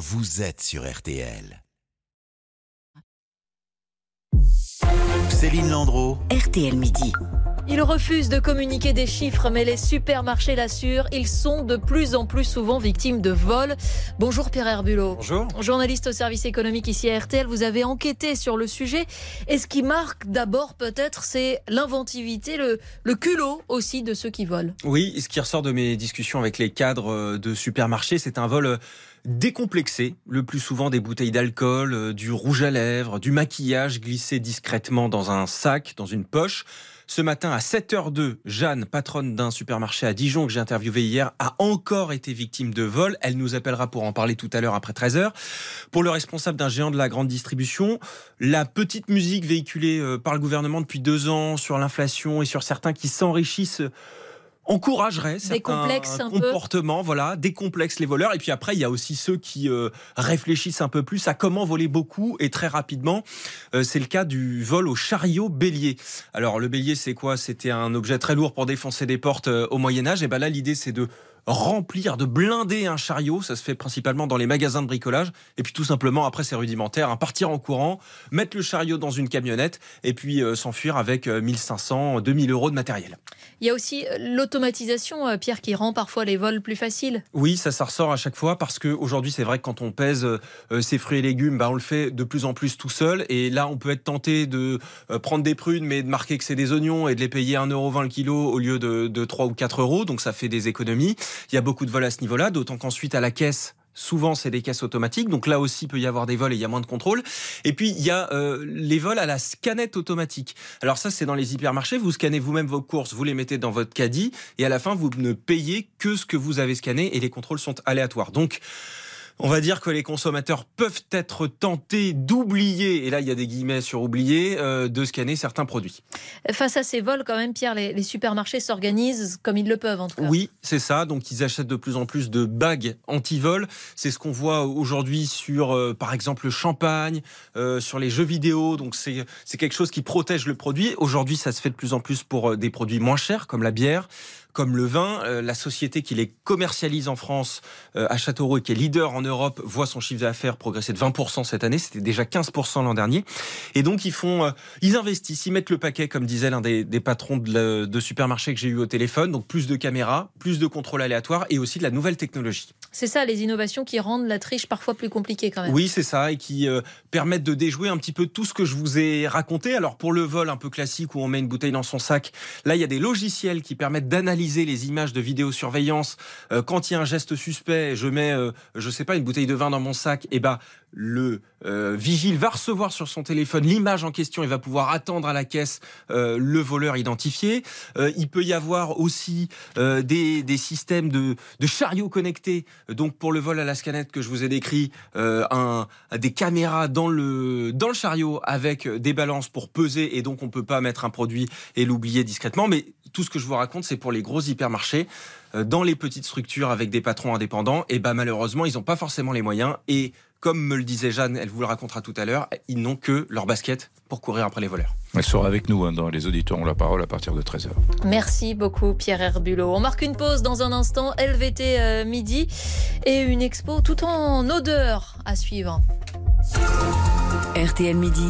vous êtes sur RTL. Céline Landreau. RTL Midi. Ils refusent de communiquer des chiffres, mais les supermarchés l'assurent. Ils sont de plus en plus souvent victimes de vols. Bonjour Pierre Herbulot. Bonjour. Journaliste au service économique ici à RTL, vous avez enquêté sur le sujet. Et ce qui marque d'abord peut-être, c'est l'inventivité, le, le culot aussi de ceux qui volent. Oui, ce qui ressort de mes discussions avec les cadres de supermarchés, c'est un vol décomplexé, le plus souvent des bouteilles d'alcool, euh, du rouge à lèvres, du maquillage glissé discrètement dans un sac, dans une poche. Ce matin à 7h02, Jeanne, patronne d'un supermarché à Dijon que j'ai interviewé hier, a encore été victime de vol. Elle nous appellera pour en parler tout à l'heure après 13h. Pour le responsable d'un géant de la grande distribution, la petite musique véhiculée euh, par le gouvernement depuis deux ans sur l'inflation et sur certains qui s'enrichissent encouragerait certains comportements, voilà, décomplexe les voleurs. Et puis après, il y a aussi ceux qui euh, réfléchissent un peu plus à comment voler beaucoup et très rapidement. Euh, c'est le cas du vol au chariot bélier. Alors le bélier, c'est quoi? C'était un objet très lourd pour défoncer des portes euh, au Moyen Âge. Et ben là, l'idée, c'est de remplir, de blinder un chariot. Ça se fait principalement dans les magasins de bricolage. Et puis tout simplement, après, c'est rudimentaire. Hein, partir en courant, mettre le chariot dans une camionnette et puis euh, s'enfuir avec 1500, 2000 euros de matériel. Il y a aussi euh, l'automatisation, euh, Pierre, qui rend parfois les vols plus faciles. Oui, ça, ça ressort à chaque fois parce qu'aujourd'hui, c'est vrai que quand on pèse ses fruits et légumes, bah, on le fait de plus en plus tout seul. Et là, on peut être tenté de prendre des prunes, mais de marquer que c'est des oignons et de les payer 1,20€ le kilo au lieu de, de 3 ou 4 euros. Donc ça fait des économies. Il y a beaucoup de vols à ce niveau-là, d'autant qu'ensuite à la caisse, Souvent, c'est des caisses automatiques, donc là aussi, il peut y avoir des vols et il y a moins de contrôle. Et puis, il y a euh, les vols à la scannette automatique. Alors ça, c'est dans les hypermarchés. Vous scannez vous-même vos courses, vous les mettez dans votre caddie, et à la fin, vous ne payez que ce que vous avez scanné, et les contrôles sont aléatoires. Donc, on va dire que les consommateurs peuvent être tentés d'oublier, et là il y a des guillemets sur oublier, euh, de scanner certains produits. Face à ces vols, quand même, Pierre, les, supermarchés s'organisent comme ils le peuvent, en tout cas. Oui, c'est ça. Donc ils achètent de plus en plus de bagues anti-vol. C'est ce qu'on voit aujourd'hui sur, euh, par exemple, le champagne, euh, sur les jeux vidéo. Donc c'est quelque chose qui protège le produit. Aujourd'hui, ça se fait de plus en plus pour des produits moins chers, comme la bière comme le vin. Euh, la société qui les commercialise en France euh, à Châteauroux et qui est leader en Europe voit son chiffre d'affaires progresser de 20% cette année. C'était déjà 15% l'an dernier. Et donc ils font, euh, ils investissent, ils mettent le paquet, comme disait l'un des, patrons de, de supermarché que j'ai eu au téléphone. Donc plus de caméras, plus de contrôle aléatoire et aussi de la nouvelle technologie. C'est ça, les innovations qui rendent la triche parfois plus compliquée quand même. Oui, c'est ça, et qui permettent de déjouer un petit peu tout ce que je vous ai raconté. Alors pour le vol un peu classique où on met une bouteille dans son sac, là il y a des logiciels qui permettent d'analyser les images de vidéosurveillance. Euh, quand il y a un geste suspect, je mets, euh, je sais pas, une bouteille de vin dans mon sac, et ben le euh, vigile va recevoir sur son téléphone l'image en question et va pouvoir attendre à la caisse le voleur identifié. il peut y avoir aussi des, des, systèmes de, de chariots connectés. Donc pour le vol à la scanette que je vous ai décrit, un, des caméras dans le, dans le chariot avec des balances pour peser et donc on peut pas mettre un produit et l'oublier discrètement. Mais tout ce que je vous raconte, c'est pour les gros hypermarchés. Euh, dans les petites structures avec des patrons indépendants, et ben malheureusement, ils n'ont pas forcément les moyens. Et comme me le disait Jeanne, elle vous le racontera tout à l'heure, ils n'ont que leur basket pour courir après les voleurs. Elle sera avec nous hein, dans Les auditeurs ont la parole à partir de 13h. Merci beaucoup Pierre Herbulot. On marque une pause dans un instant, LVT euh, midi et une expo tout en odeur à suivre. RTL midi,